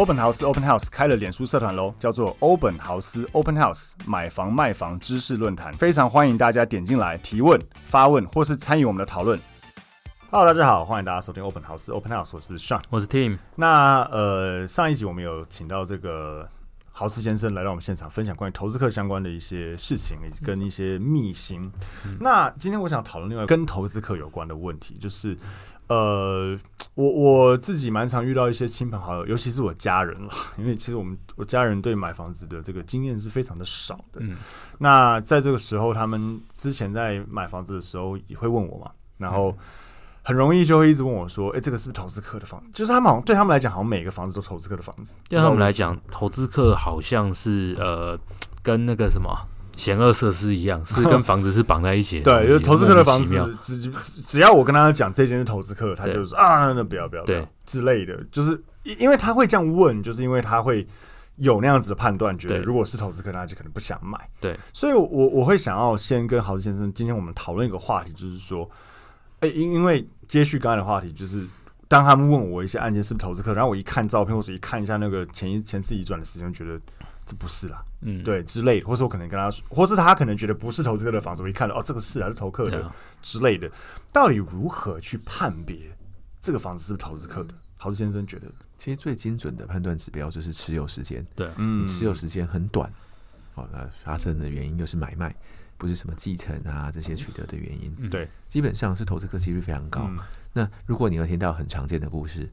欧本豪斯 Open House 开了脸书社团喽，叫做欧本豪斯 Open House 买房卖房知识论坛，非常欢迎大家点进来提问、发问或是参与我们的讨论。Hello，大家好，欢迎大家收听欧本豪斯 Open House，我是 Sean，我是 Tim。那呃，上一集我们有请到这个豪斯先生来到我们现场，分享关于投资客相关的一些事情，跟一些秘辛。嗯、那今天我想讨论另外跟投资客有关的问题，就是。呃，我我自己蛮常遇到一些亲朋好友，尤其是我家人了，因为其实我们我家人对买房子的这个经验是非常的少的。嗯，那在这个时候，他们之前在买房子的时候也会问我嘛，然后很容易就会一直问我说：“哎、欸，这个是不是投资客的房子？”就是他们好像对他们来讲，好像每个房子都投资客的房子。对他们来讲，投资客好像是呃，跟那个什么。险恶设施一样，是跟房子是绑在一起的。对，就是投资客的房子，只只要我跟他讲这间是投资客，他就说啊，那那不要不要不要之类的。就是因为他会这样问，就是因为他会有那样子的判断，觉得如果是投资客，他就可能不想买。对，所以我我会想要先跟豪斯先生，今天我们讨论一个话题，就是说，哎，因因为接续刚才的话题，就是当他们问我一些案件是不是投资客，然后我一看照片，或者一看一下那个前一前次移转的时间，觉得。这不是啦，嗯，对，之类的，或是我可能跟他说，或是他可能觉得不是投资客的房子，我一看到哦，这个是啊是投客的、啊、之类的，到底如何去判别这个房子是不是投资客的？豪斯先生觉得，其实最精准的判断指标就是持有时间，对，嗯，持有时间很短，哦，那发生的原因又是买卖，不是什么继承啊这些取得的原因，嗯、对，基本上是投资客几率非常高。嗯、那如果你要听到很常见的故事，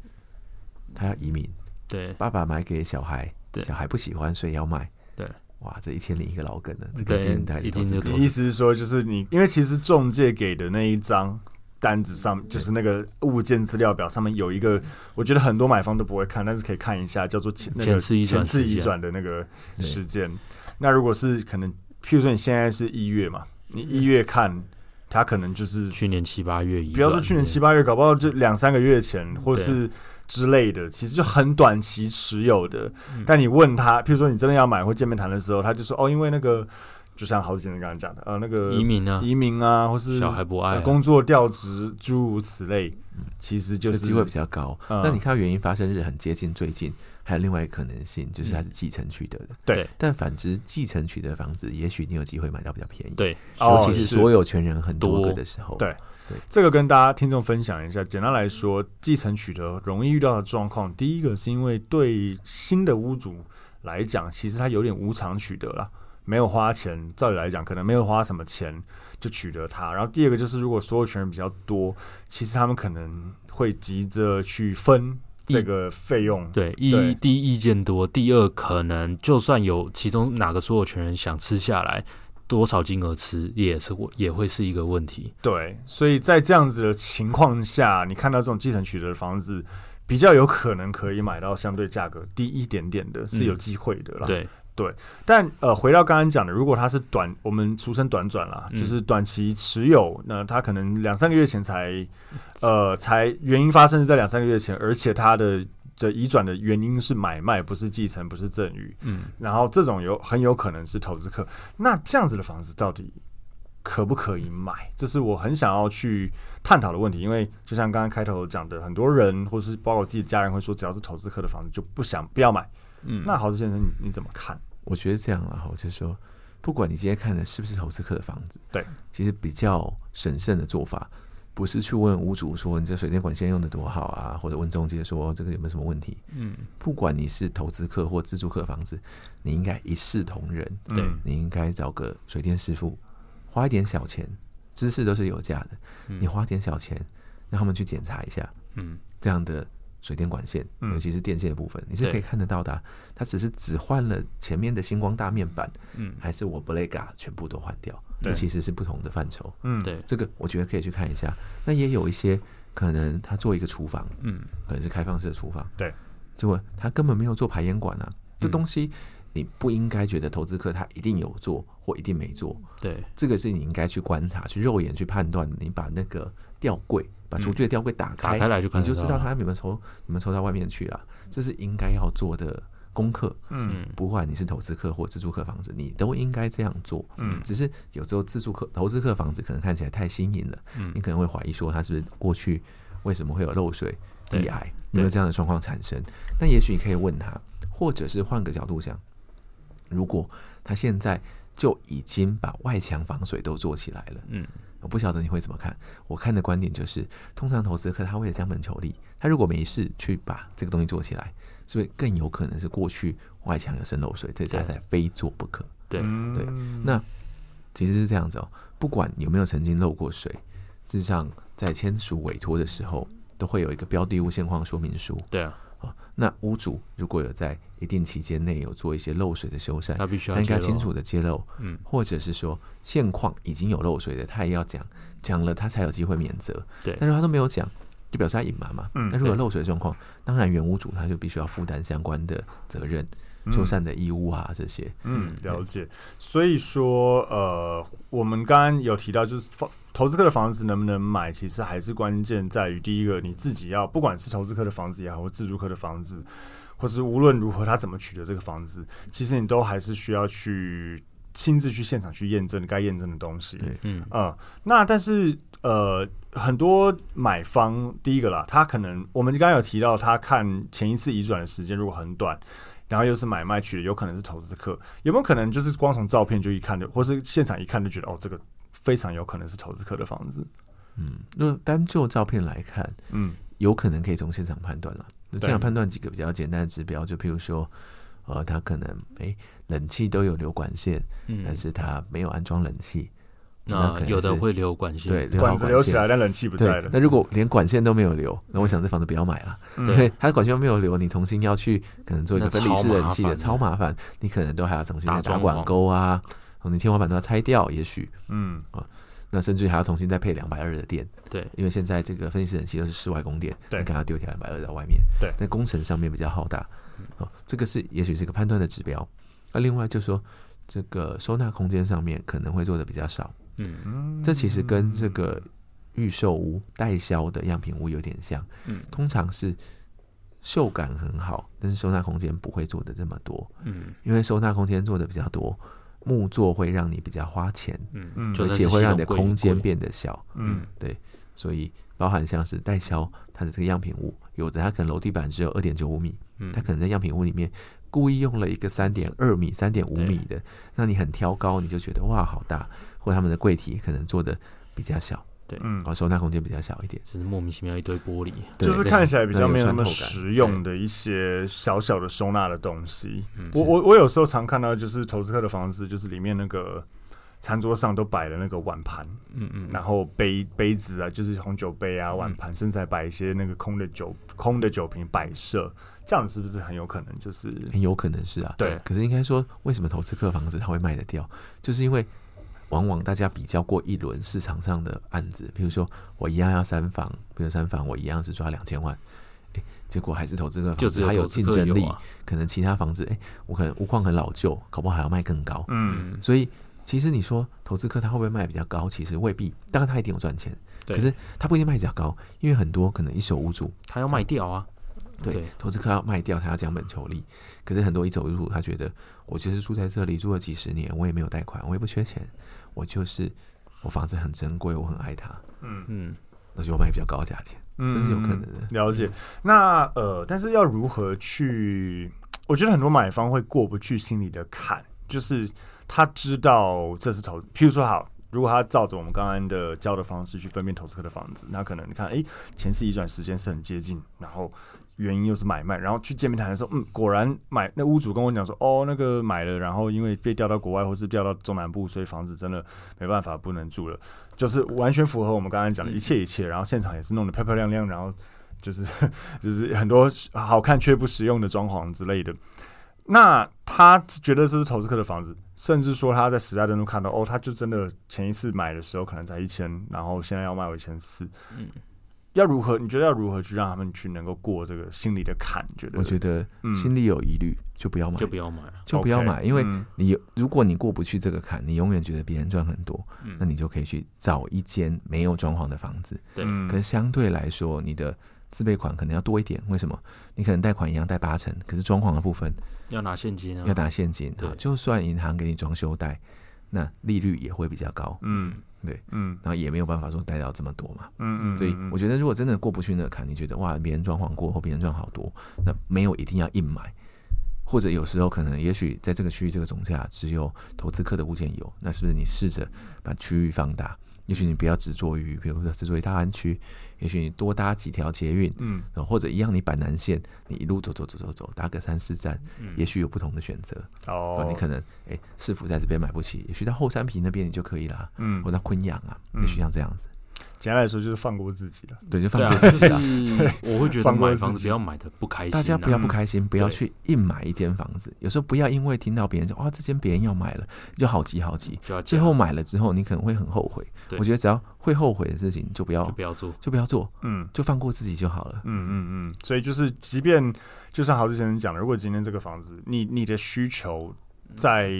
他要移民，对，爸爸买给小孩。小孩不喜欢，所以要卖。对，哇，这一千零一个老梗呢，这个电台里头。你意思是说，就是你，因为其实中介给的那一张单子上，就是那个物件资料表上面有一个，我觉得很多买方都不会看，但是可以看一下，叫做前那个前次移转的那个时间。那如果是可能，譬如说你现在是一月嘛，你一月看，他可能就是去年七八月，不要说去年七八月，搞不好就两三个月前，或是。之类的，其实就很短期持有的。嗯、但你问他，譬如说你真的要买或见面谈的时候，他就说哦，因为那个，就像豪斯先生刚刚讲的，呃，那个移民啊，移民啊，或是小孩不爱、啊、工作调职诸如此类，其实就是机会比较高。嗯、那你看到原因发生日很接近最近，还有另外一个可能性，就是它是继承取得的。对、嗯，但反之，继承取得的房子，也许你有机会买到比较便宜。对，尤其是所有权人很多个的时候。对。对，这个跟大家听众分享一下。简单来说，继承取得容易遇到的状况，第一个是因为对新的屋主来讲，其实他有点无偿取得了，没有花钱。照理来讲，可能没有花什么钱就取得它。然后第二个就是，如果所有权人比较多，其实他们可能会急着去分这个费用。对，一对第一意见多，第二可能就算有其中哪个所有权人想吃下来。多少金额吃也是也会是一个问题。对，所以在这样子的情况下，你看到这种继承取得的房子，比较有可能可以买到相对价格低一点点的，是有机会的啦。嗯、对对，但呃，回到刚刚讲的，如果它是短，我们俗称短转啦，嗯、就是短期持有，那它可能两三个月前才呃才原因发生是在两三个月前，而且它的。这移转的原因是买卖，不是继承，不是赠与。嗯，然后这种有很有可能是投资客。那这样子的房子到底可不可以买？这是我很想要去探讨的问题。因为就像刚刚开头讲的，很多人或是包括我自己的家人会说，只要是投资客的房子就不想不要买。嗯，那豪斯先生你你怎么看？我觉得这样啊，我就说，不管你今天看的是不是投资客的房子，对，其实比较审慎的做法。不是去问屋主说，你这水电管线用的多好啊，或者问中介说这个有没有什么问题？嗯，不管你是投资客或自住客房子，你应该一视同仁。对，你应该找个水电师傅，花一点小钱，知识都是有价的。你花点小钱，让他们去检查一下。嗯，这样的。水电管线，尤其是电线的部分，嗯、你是可以看得到的。它只是只换了前面的星光大面板，嗯，还是我 Blega 全部都换掉？这其实是不同的范畴。嗯，对，这个我觉得可以去看一下。那也有一些可能他做一个厨房，嗯，可能是开放式的厨房，对，结果他根本没有做排烟管啊。这东西你不应该觉得投资客他一定有做或一定没做。对，这个是你应该去观察、去肉眼去判断。你把那个吊柜。把厨具的吊柜打开，打开来你就知道他有没有抽，有没有抽到外面去啊。这是应该要做的功课。嗯，不管你是投资客或自住客房子，你都应该这样做。嗯，只是有时候自住客、投资客房子可能看起来太新颖了。嗯，你可能会怀疑说，他是不是过去为什么会有漏水？地癌，有没有这样的状况产生？那也许你可以问他，或者是换个角度想，如果他现在就已经把外墙防水都做起来了，嗯，我不晓得你会怎么看。我看的观点就是，通常投资客他为了将本求利，他如果没事去把这个东西做起来，是不是更有可能是过去外墙有渗漏水，这家才非做不可？对对，那其实是这样子哦，不管有没有曾经漏过水，事实上在签署委托的时候，都会有一个标的物现况说明书。对啊。那屋主如果有在一定期间内有做一些漏水的修缮，他必须要他应该清楚的揭露，嗯，或者是说现况已经有漏水的，他也要讲，讲了他才有机会免责。对，但是他都没有讲，就表示他隐瞒嘛。嗯，那如果有漏水的状况，当然原屋主他就必须要负担相关的责任。修缮的义务啊，这些，嗯，了解。所以说，呃，我们刚刚有提到，就是房投资客的房子能不能买，其实还是关键在于第一个，你自己要，不管是投资客的房子也好，或自住客的房子，或是无论如何他怎么取得这个房子，其实你都还是需要去亲自去现场去验证该验证的东西。嗯，呃，那但是，呃，很多买方，第一个啦，他可能我们刚刚有提到，他看前一次移转的时间如果很短。然后又是买卖取的，有可能是投资客，有没有可能就是光从照片就一看就，或是现场一看就觉得哦，这个非常有可能是投资客的房子。嗯，那单就照片来看，嗯，有可能可以从现场判断了。那现场判断几个比较简单的指标，就譬如说，呃，它可能哎冷气都有流管线，嗯，但是它没有安装冷气。那有的会留管线，对，管子留起来，但冷气不在了。那如果连管线都没有留，那我想这房子不要买了。对，因为它的管线都没有留，你重新要去可能做一个分离式冷气的，超麻烦。你可能都还要重新再打管沟啊，你天花板都要拆掉，也许，嗯啊，那甚至还要重新再配两百二的电。对，因为现在这个分离式冷气都是室外供电，对你给它丢条两百二在外面。对，那工程上面比较浩大。哦，这个是也许是一个判断的指标。那另外就是说，这个收纳空间上面可能会做的比较少。嗯，这其实跟这个预售屋代销的样品屋有点像。嗯，通常是嗅感很好，但是收纳空间不会做的这么多。嗯，因为收纳空间做的比较多，木作会让你比较花钱。嗯嗯，而且会让你的空间变得小。嗯，对，所以包含像是代销它的这个样品屋，有的它可能楼地板只有二点九五米，嗯，它可能在样品屋里面故意用了一个三点二米、三点五米的，让你很挑高，你就觉得哇，好大。或他们的柜体可能做的比较小，对，嗯，然后收纳空间比较小一点，就是莫名其妙一堆玻璃，就是看起来比较没有那么实用的一些小小的收纳的东西。我我我有时候常看到，就是投资客的房子，就是里面那个餐桌上都摆了那个碗盘，嗯嗯，然后杯杯子啊，就是红酒杯啊，碗盘，甚至还摆一些那个空的酒空的酒瓶摆设，这样是不是很有可能？就是很有可能是啊，对。可是应该说，为什么投资客房子它会卖得掉？就是因为。往往大家比较过一轮市场上的案子，比如说我一样要三房，比如三房我一样是抓两千万，哎，结果还是投资客房子还有竞争力，可能其他房子，哎，我可能屋况很老旧，搞不好还要卖更高。嗯，所以其实你说投资客他会不会卖比较高？其实未必，当然他一定有赚钱，可是他不一定卖比较高，因为很多可能一手屋主他要卖掉啊。对，投资客要卖掉，他要降本求利。可是很多一手屋主他觉得，我其实住在这里住了几十年，我也没有贷款，我也不缺钱，我就是我房子很珍贵，我很爱它。嗯嗯，那就卖比较高价钱，嗯，这是有可能的。了解。那呃，但是要如何去？我觉得很多买方会过不去心里的坎，就是他知道这是投资，譬如说好。如果他照着我们刚刚的教的方式去分辨投资客的房子，那可能你看，哎，前次移转时间是很接近，然后原因又是买卖，然后去见面谈的时候，嗯，果然买那屋主跟我讲说，哦，那个买了，然后因为被调到国外或是调到中南部，所以房子真的没办法不能住了，就是完全符合我们刚刚讲的一切一切，然后现场也是弄得漂漂亮亮，然后就是 就是很多好看却不实用的装潢之类的。那他觉得这是投资客的房子，甚至说他在时代当中看到，哦，他就真的前一次买的时候可能才一千，然后现在要卖我一千四。嗯，要如何？你觉得要如何去让他们去能够过这个心里的坎？觉得？我觉得心里有疑虑就不要买，就不要买，就不要买，因为你如果你过不去这个坎，你永远觉得别人赚很多，那你就可以去找一间没有装潢的房子。对，可是相对来说，你的自备款可能要多一点。为什么？你可能贷款一样贷八成，可是装潢的部分。要拿现金啊！要拿现金。对，就算银行给你装修贷，那利率也会比较高。嗯，对，嗯，然后也没有办法说贷到这么多嘛。嗯嗯，所以我觉得如果真的过不去那个坎，你觉得哇，别人装潢过或别人赚好多，那没有一定要硬买。或者有时候可能，也许在这个区域这个总价只有投资客的物件有，那是不是你试着把区域放大？也许你不要执着于，比如说执着于大安区，也许你多搭几条捷运，嗯，或者一样你板南线，你一路走走走走走，搭个三四站，嗯、也许有不同的选择。哦，你可能哎，市府在这边买不起，也许到后山坪那边你就可以了，嗯，或者昆阳啊，也许像这样子。简单来说就是放过自己了，对，就放过自己了。我会觉得 买房子不要买的不开心，大家不要不开心，不要去硬买一间房子。有时候不要因为听到别人说哇，这间别人要买了，就好急好急，最后买了之后你可能会很后悔。我觉得只要会后悔的事情就不要不要做，就不要做，嗯，就放过自己就好了。嗯嗯嗯。所以就是，即便就像豪志先生讲的，如果今天这个房子你你的需求在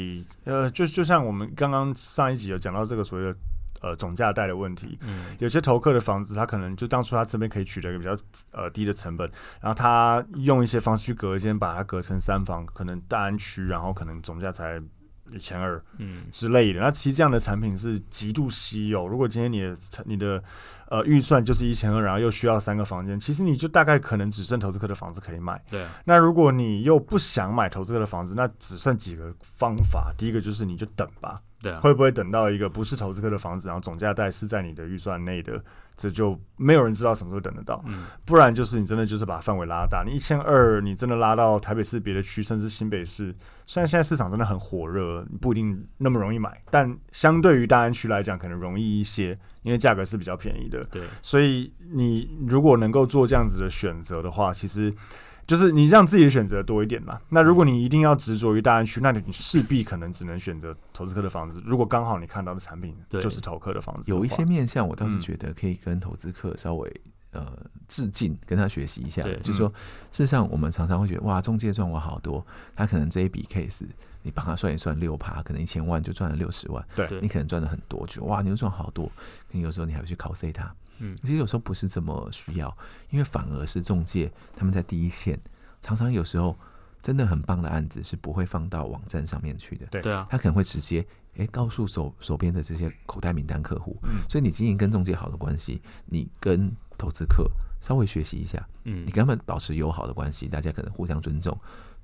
呃，就就像我们刚刚上一集有讲到这个所谓的。呃，总价贷的问题，嗯，有些投客的房子，他可能就当初他这边可以取得一个比较呃低的成本，然后他用一些方式去隔间，把它隔成三房，可能大安区，然后可能总价才一千二，嗯之类的。那其实这样的产品是极度稀有。如果今天你的你的呃预算就是一千二，然后又需要三个房间，其实你就大概可能只剩投资客的房子可以买。对。那如果你又不想买投资客的房子，那只剩几个方法。第一个就是你就等吧。对啊，会不会等到一个不是投资客的房子，然后总价带是在你的预算内的，这就没有人知道什么时候等得到。嗯，不然就是你真的就是把范围拉大，你一千二，你真的拉到台北市别的区，甚至新北市。虽然现在市场真的很火热，不一定那么容易买，但相对于大安区来讲，可能容易一些，因为价格是比较便宜的。对，所以你如果能够做这样子的选择的话，其实。就是你让自己的选择多一点嘛。那如果你一定要执着于大安区，那你势必可能只能选择投资客的房子。如果刚好你看到的产品就是投客的房子，有一些面向，我倒是觉得可以跟投资客稍微呃致敬，跟他学习一下。就是说，事实上我们常常会觉得哇，中介赚我好多，他可能这一笔 case 你帮他算一算六趴，可能一千万就赚了六十万。对，你可能赚了很多，就哇，你又赚好多。可有时候你还会去考 C 他。嗯，其实有时候不是这么需要，因为反而是中介他们在第一线，常常有时候真的很棒的案子是不会放到网站上面去的。对啊，他可能会直接诶、欸、告诉手手边的这些口袋名单客户，嗯，所以你经营跟中介好的关系，你跟投资客稍微学习一下，嗯，你跟他们保持友好的关系，大家可能互相尊重。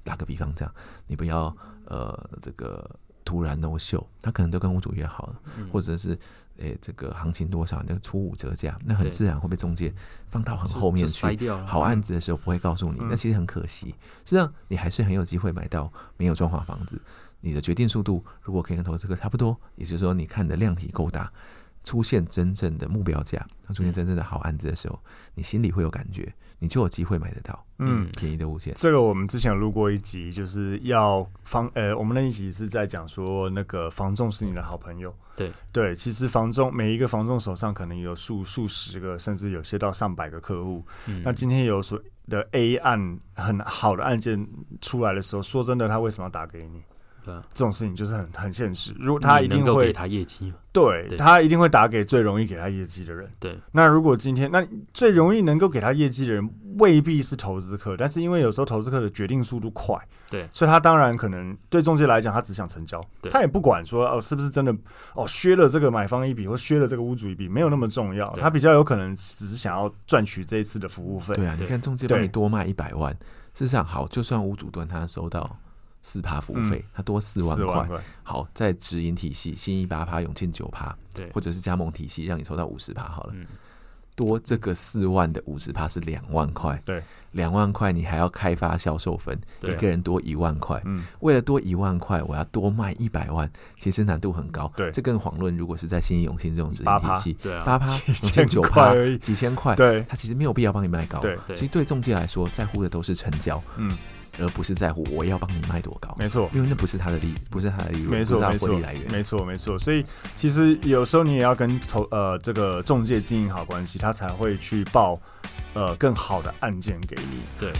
打个比方，这样你不要呃这个。突然 no show，他可能都跟屋主约好了，嗯、或者是诶、欸、这个行情多少，那个出五折价，那很自然会被中介放到很后面去。好案子的时候不会告诉你，嗯、那其实很可惜。实际上你还是很有机会买到没有装潢房子。你的决定速度如果可以跟投资客差不多，也就是说你看的量体够大。出现真正的目标价，它出现真正的好案子的时候，嗯、你心里会有感觉，你就有机会买得到嗯便宜的物件。这个我们之前有录过一集，就是要房呃，我们那一集是在讲说那个房仲是你的好朋友。对对，其实房仲每一个房仲手上可能有数数十个，甚至有些到上百个客户。嗯、那今天有所的 A 案很好的案件出来的时候，说真的，他为什么要打给你？对，这种事情就是很很现实。如果他一定会给他业绩，对，对他一定会打给最容易给他业绩的人。对，那如果今天那最容易能够给他业绩的人未必是投资客，但是因为有时候投资客的决定速度快，对，所以他当然可能对中介来讲，他只想成交，他也不管说哦是不是真的哦削了这个买方一笔或削了这个屋主一笔，没有那么重要。他比较有可能只是想要赚取这一次的服务费。对啊，你看中介帮你多卖一百万，事实上好，就算屋主端他收到。四趴服务费，他多四万块。好，在直营体系，新一八趴，永庆九趴，对，或者是加盟体系，让你抽到五十趴好了。嗯，多这个四万的五十趴是两万块。对，两万块你还要开发销售分，一个人多一万块。嗯，为了多一万块，我要多卖一百万，其实难度很高。对，这更遑论如果是在新一永庆这种直营体系，对啊，八趴，永庆九趴，几千块。对，他其实没有必要帮你卖高。对，其实对中介来说，在乎的都是成交。嗯。而不是在乎我要帮你卖多高，没错，因为那不是他的利，不是他的利润，没错，没错，没错，没错。所以其实有时候你也要跟投呃这个中介经营好关系，他才会去报呃更好的案件给你。对。